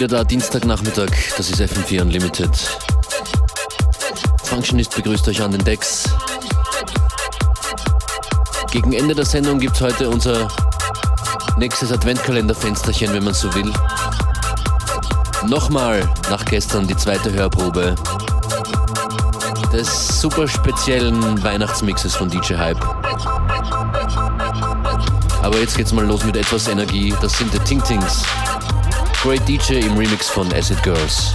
wieder da, Dienstagnachmittag. Das ist FM4 Unlimited. Functionist begrüßt euch an den Decks. Gegen Ende der Sendung gibt es heute unser nächstes Adventkalenderfensterchen, wenn man so will. Nochmal nach gestern die zweite Hörprobe des super speziellen Weihnachtsmixes von DJ Hype. Aber jetzt geht's mal los mit etwas Energie. Das sind die Ting Tings. Great DJ im Remix von Acid Girls.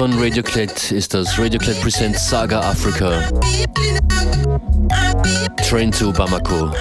von Radioclit ist das. Radioclit presents Saga Africa. Train to Bamako.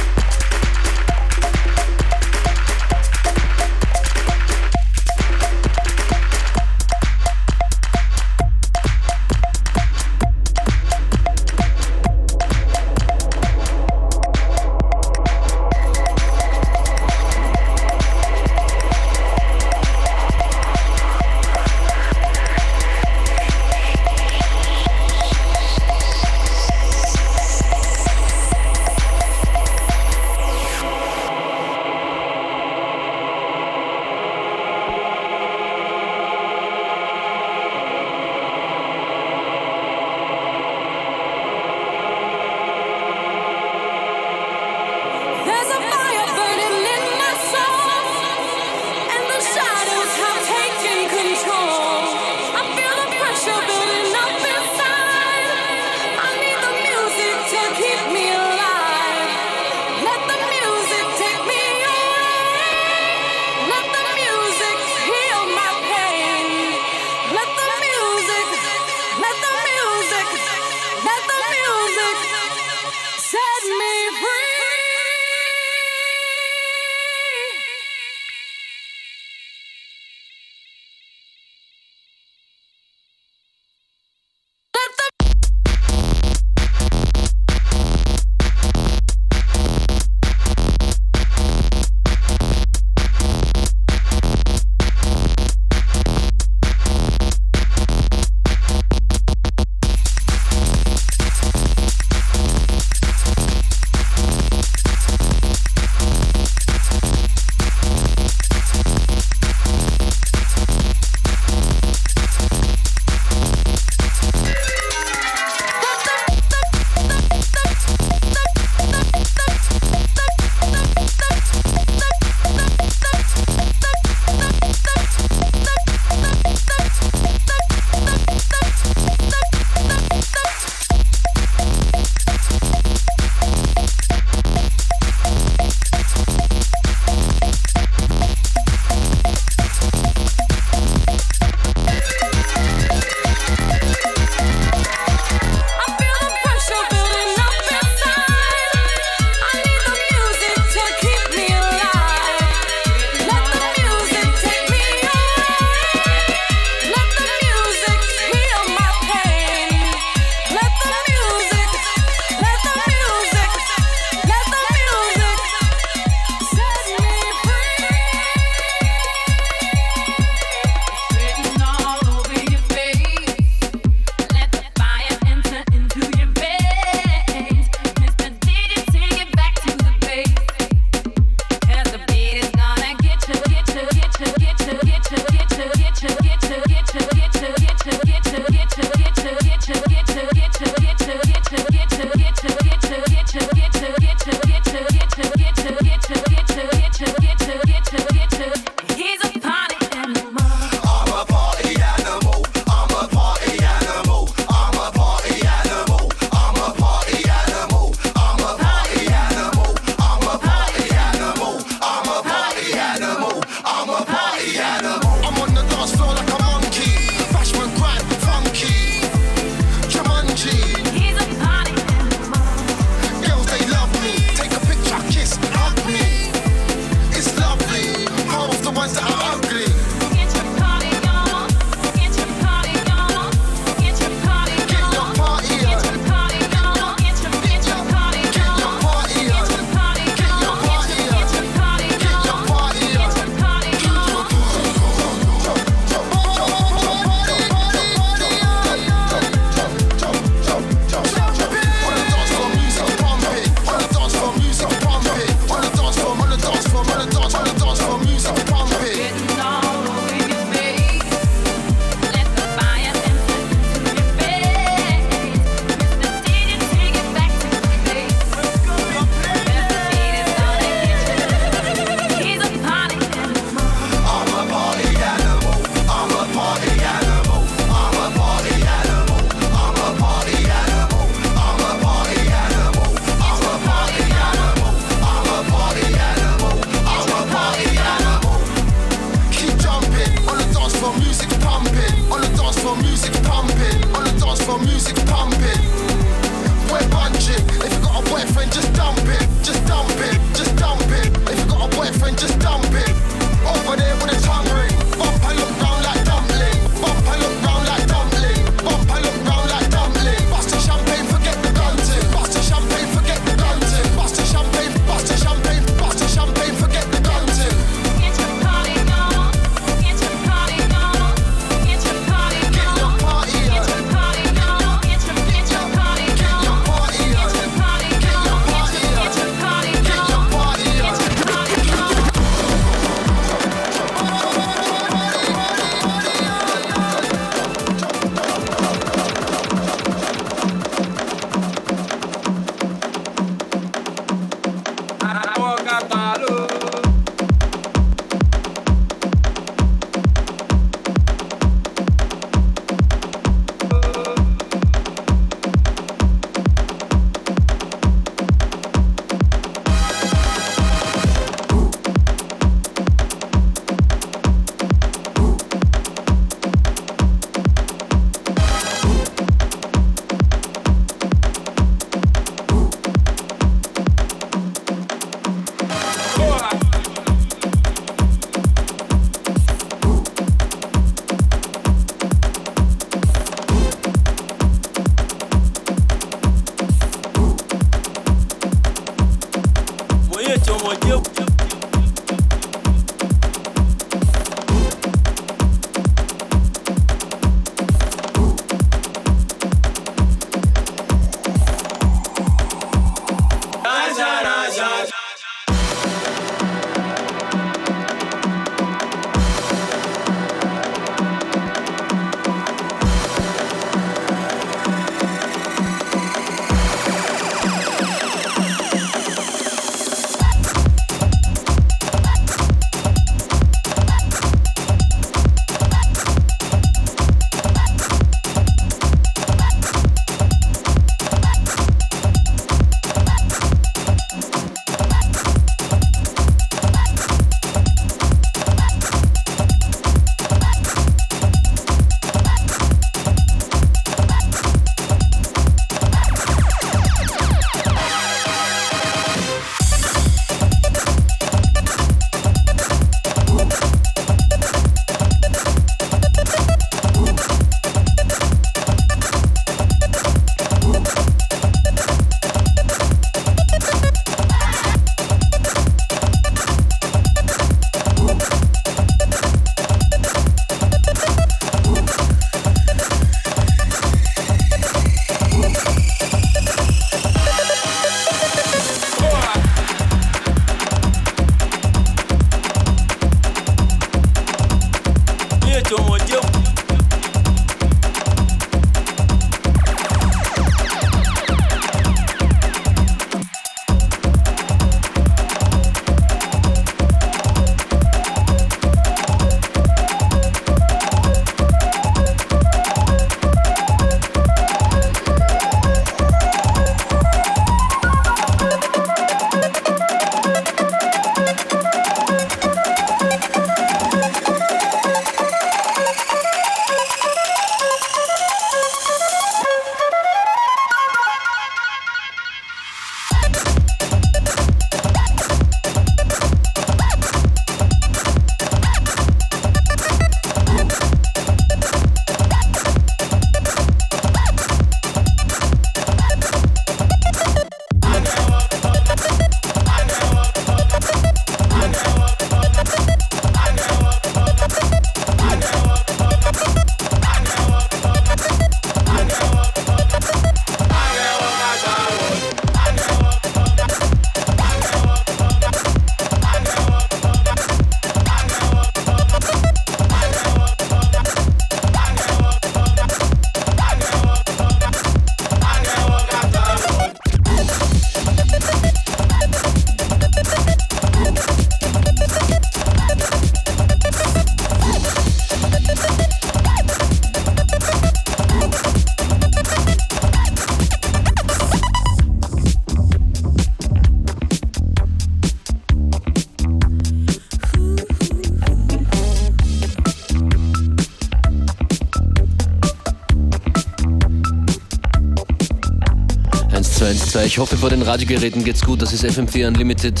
Ich hoffe, vor den Radiogeräten geht's gut. Das ist FM4 Unlimited.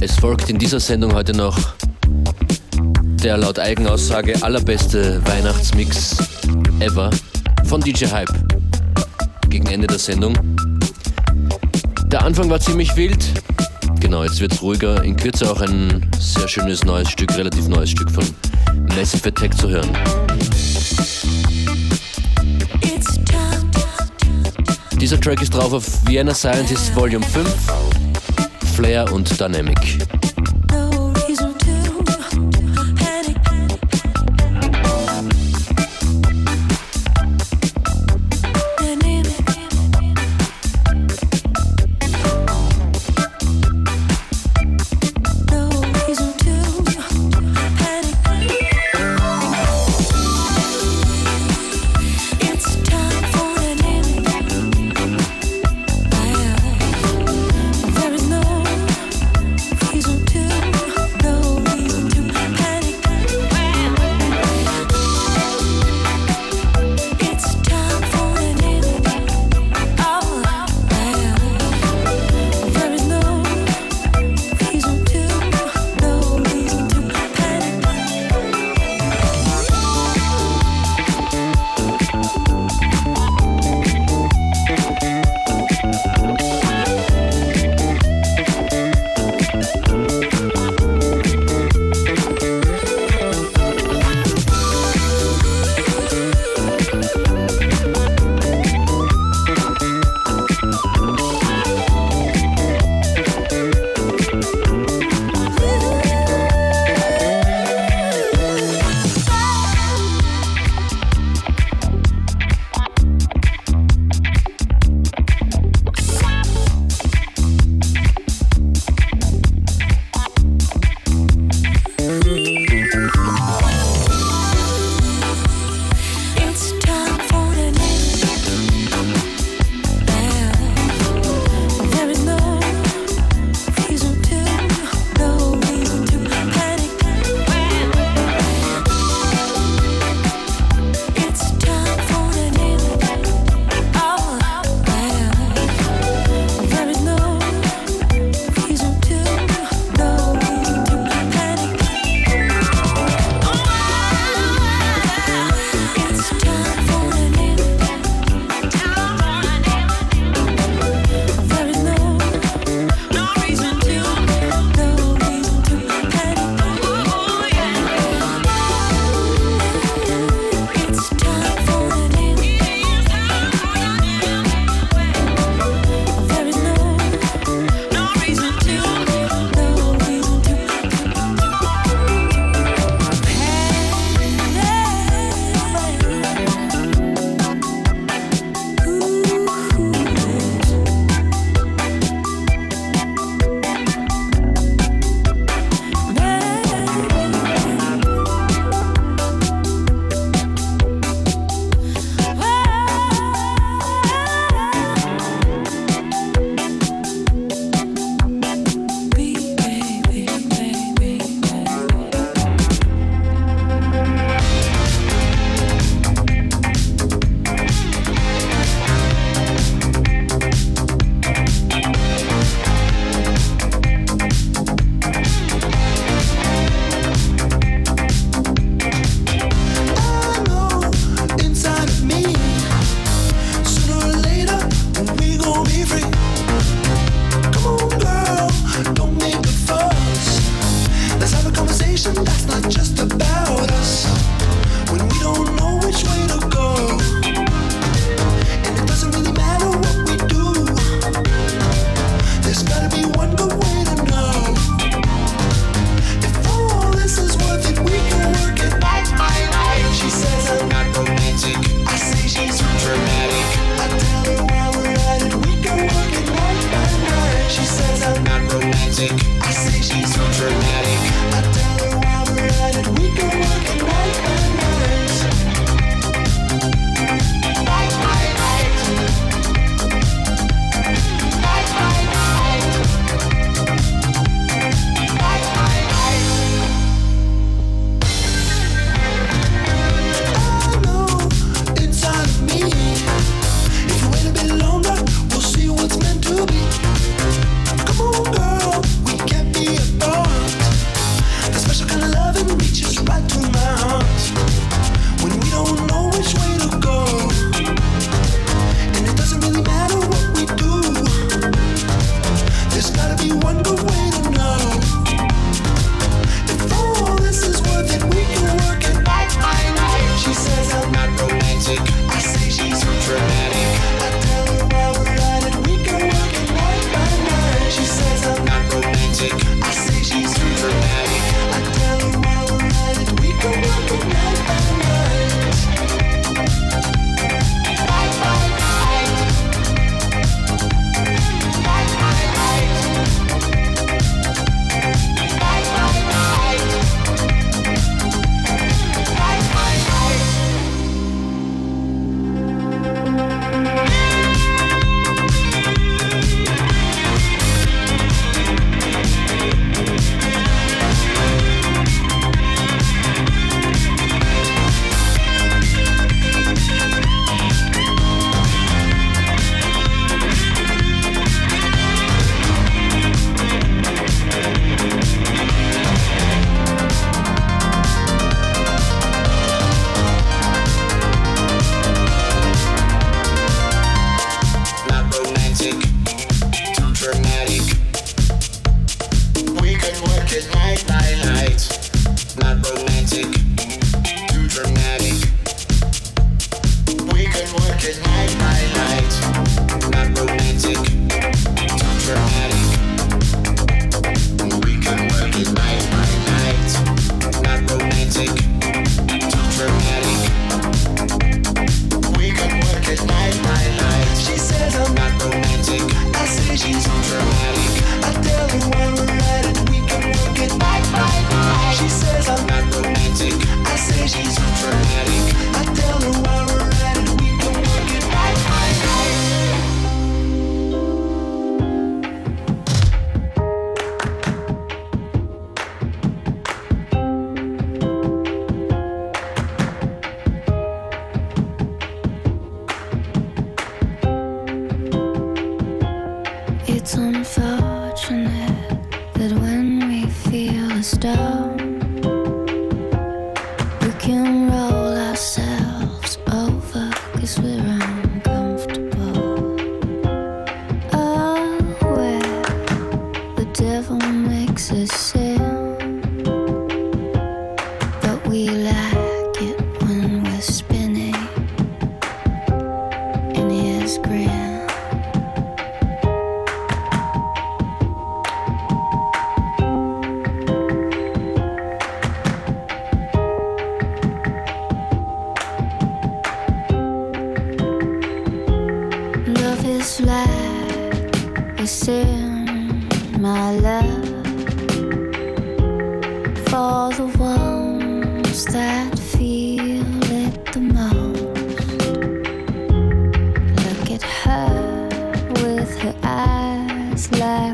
Es folgt in dieser Sendung heute noch der laut Eigenaussage allerbeste Weihnachtsmix ever von DJ Hype. Gegen Ende der Sendung. Der Anfang war ziemlich wild. Genau, jetzt wird's ruhiger. In Kürze auch ein sehr schönes neues Stück, relativ neues Stück von Massive Attack zu hören. Dieser Track ist drauf auf Vienna Scientist Volume 5, Flair und Dynamic.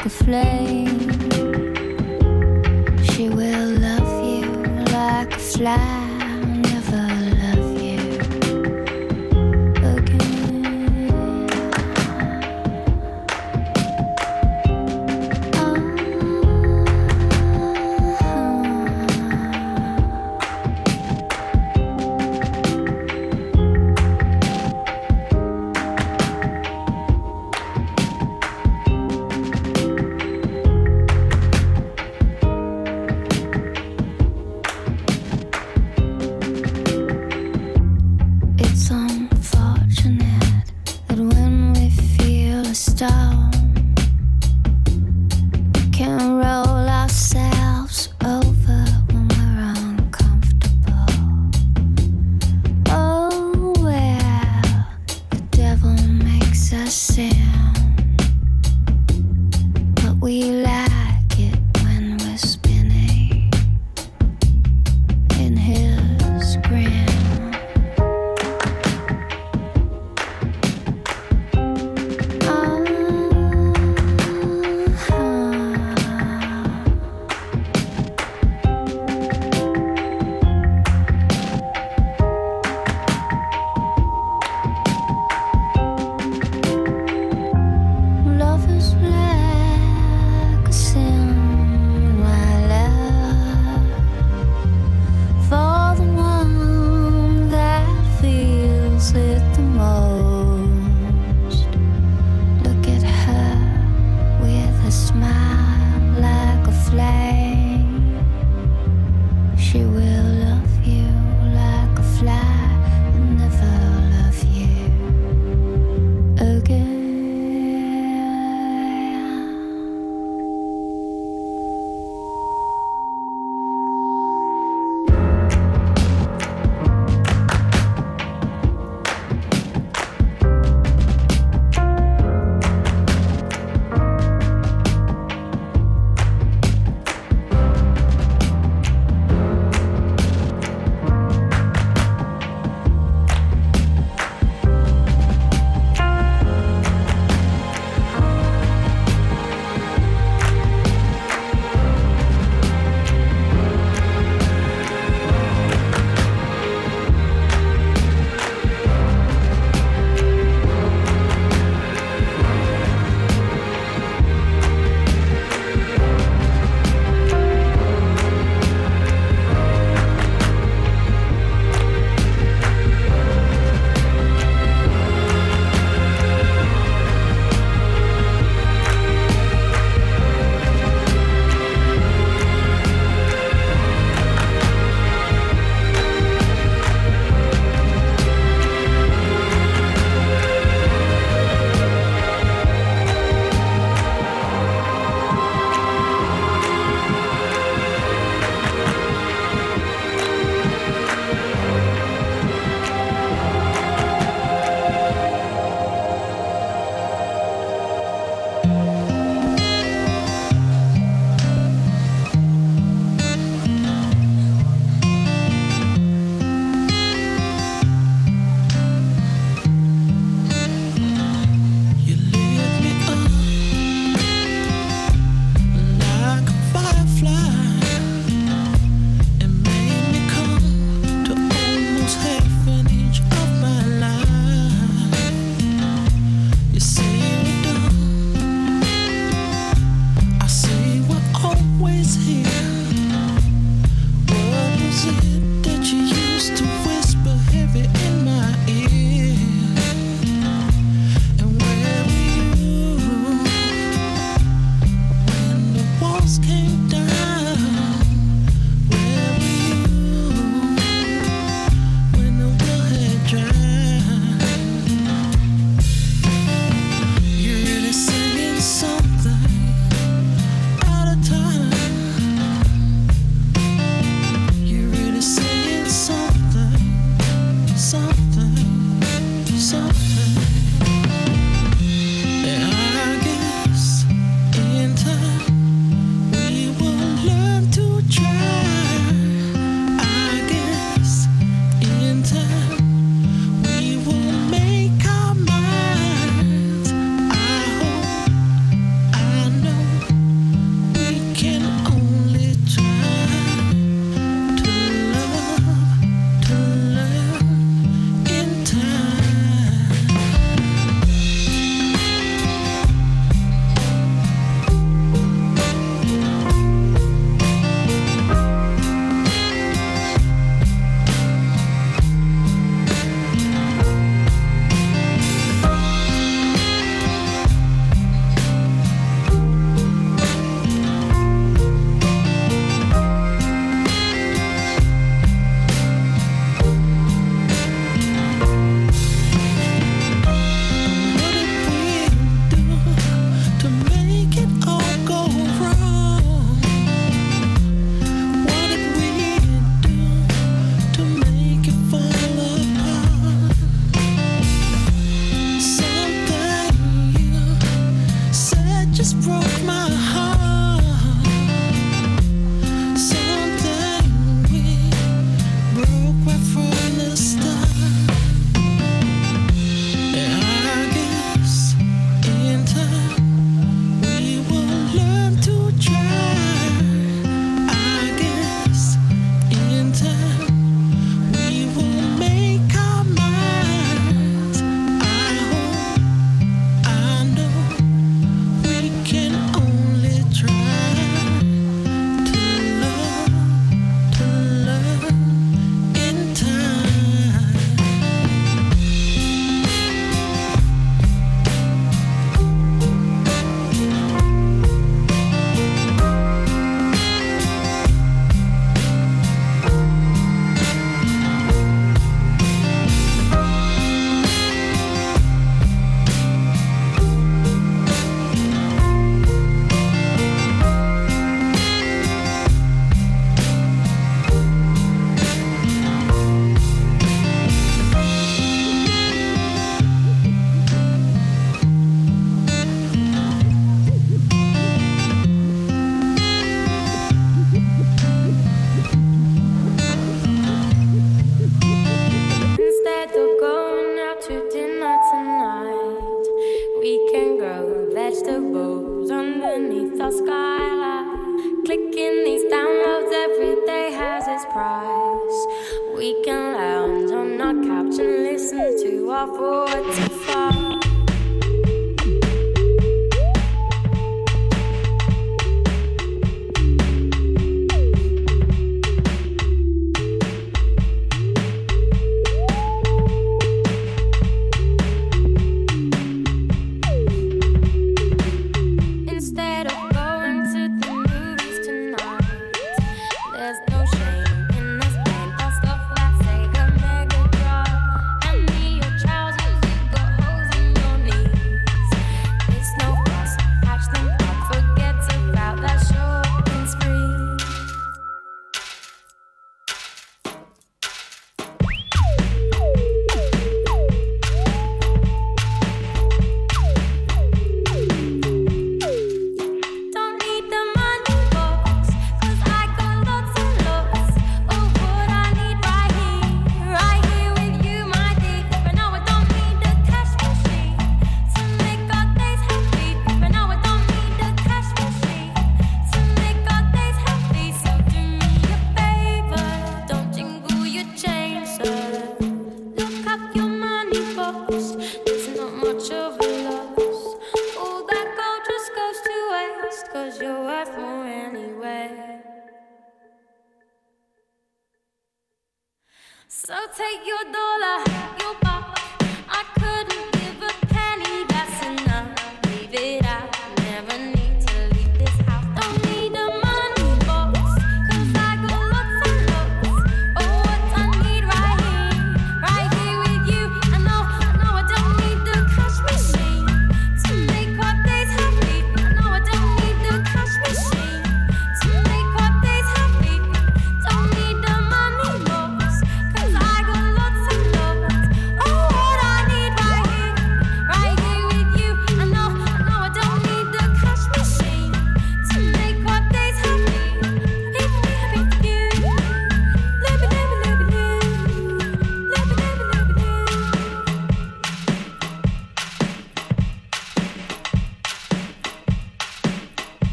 like a flame. She will love you like a flame.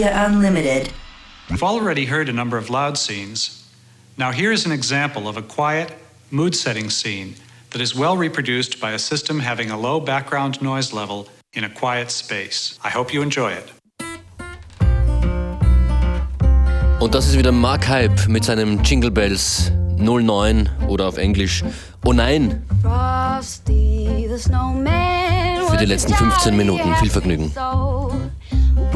FM4 Unlimited. We've already heard a number of loud scenes. Now here's an example of a quiet, mood-setting scene that is well reproduced by a system having a low background noise level in a quiet space. I hope you enjoy it. Und das ist wieder Mark Hype mit seinem Jingle Bells 09 oder auf Englisch Oh nein. Für die letzten 15 Minuten. Viel Vergnügen.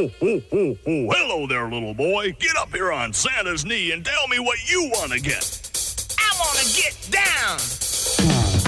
Oh, oh, oh, oh, oh. Hello there, little boy. Get up here on Santa's knee and tell me what you want to get. I want to get down.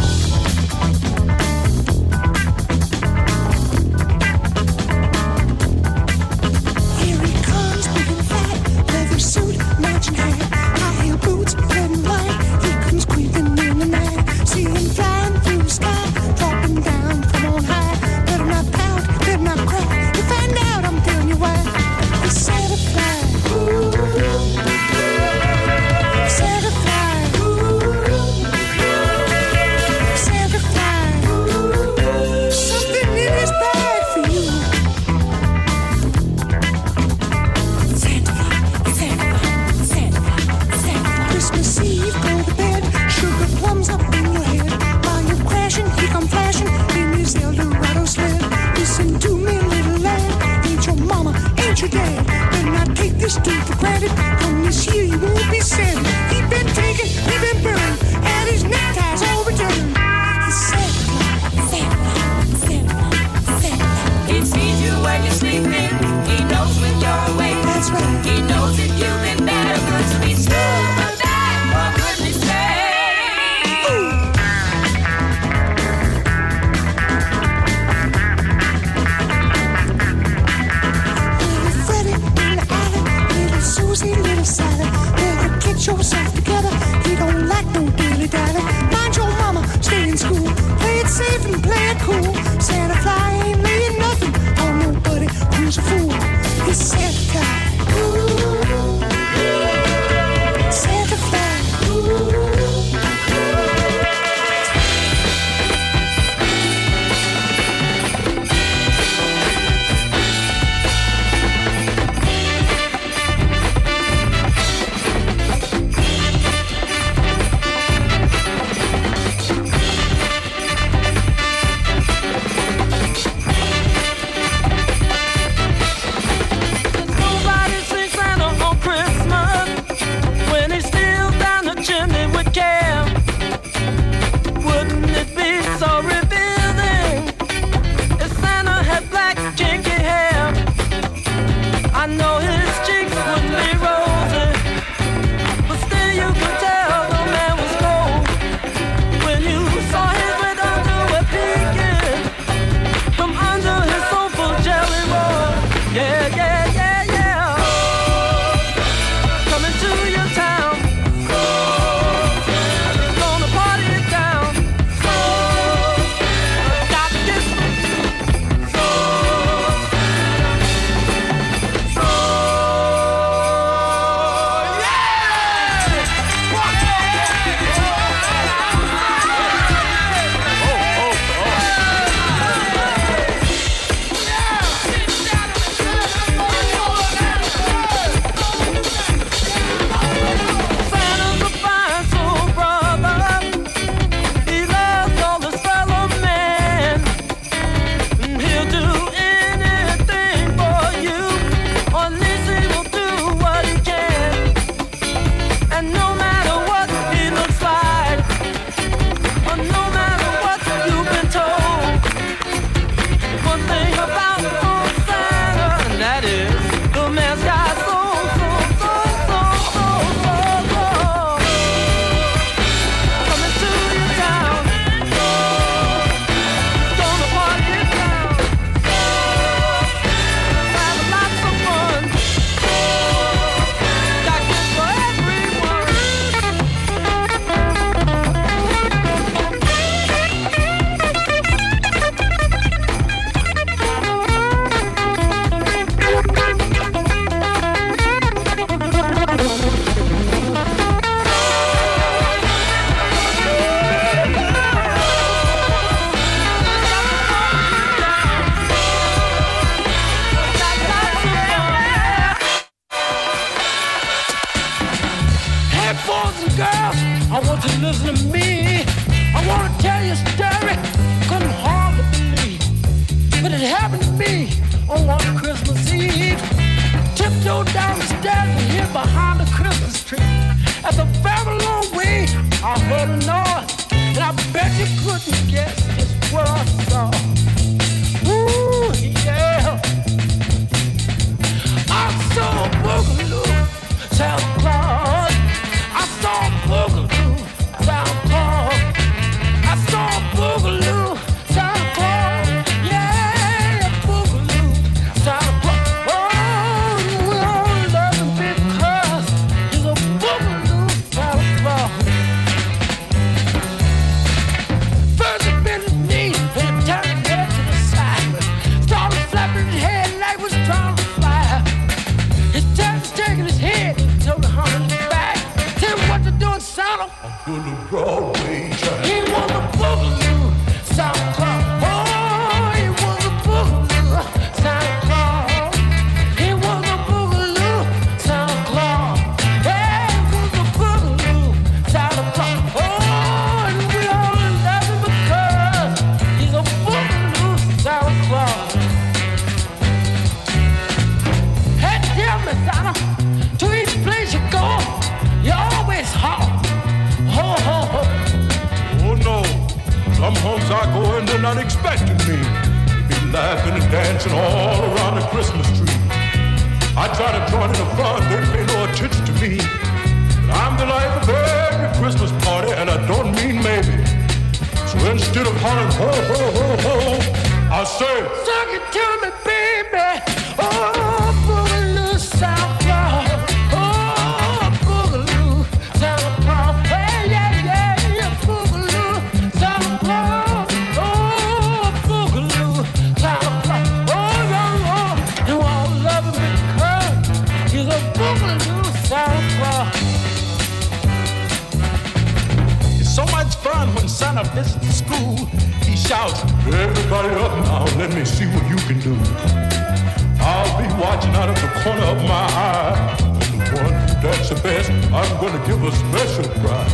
the best. I'm gonna give a special prize.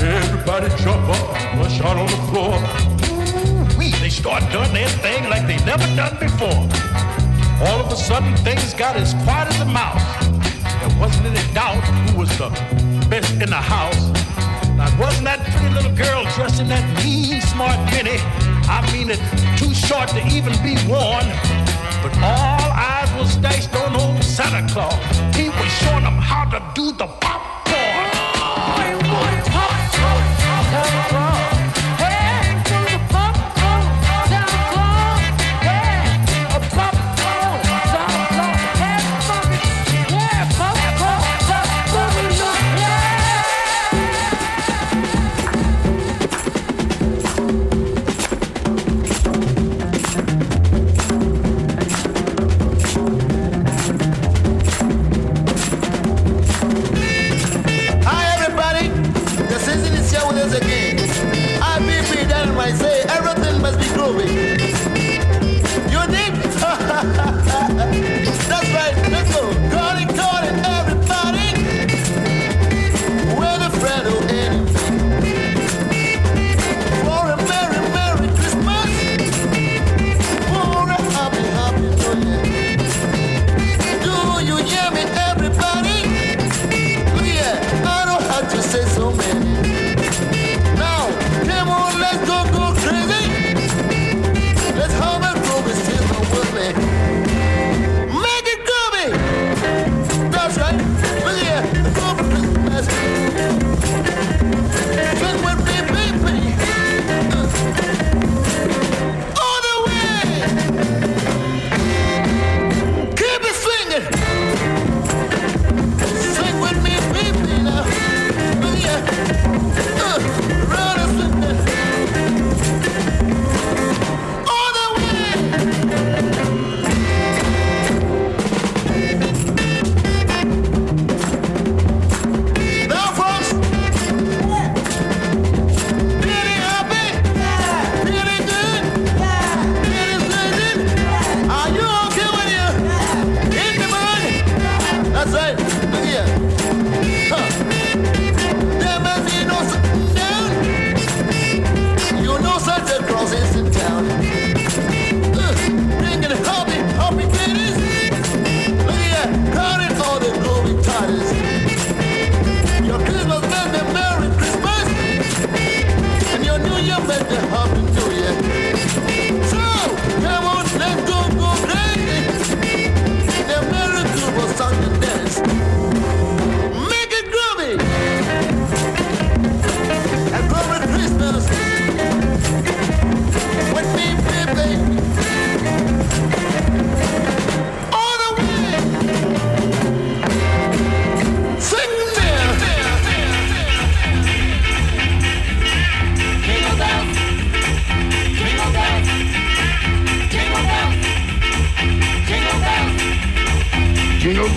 Everybody jump up, rush shot on the floor. Ooh-wee. They start doing their thing like they never done before. All of a sudden, things got as quiet as a mouse. There wasn't any doubt who was the best in the house. Now, wasn't that pretty little girl dressed in that mean, smart mini? I mean it too short to even be worn. But all eyes was dashed on old Santa Claus. He was showing them how to do the pop.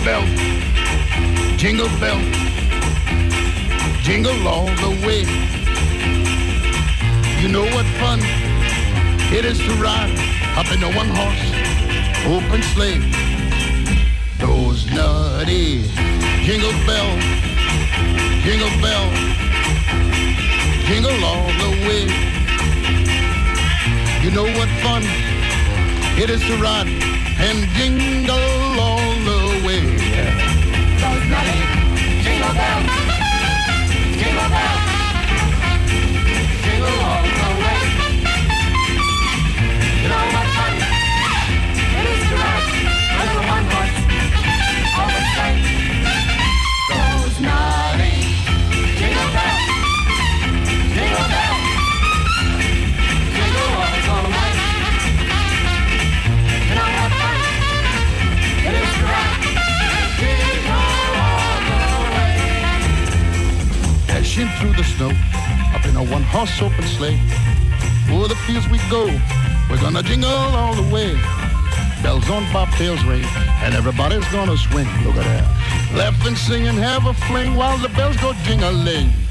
Bell, jingle bell, jingle all the way. You know what fun it is to ride up in a one horse open sleigh. Those nutty jingle bell, jingle bell, jingle all the way. You know what fun it is to ride and jingle all. Nutty jingle bells, a one horse open sleigh. O'er the fields we go, we're gonna jingle all the way. Bells on bobtails ring, and everybody's gonna swing. Look at that. Laugh and sing and have a fling while the bells go jingling.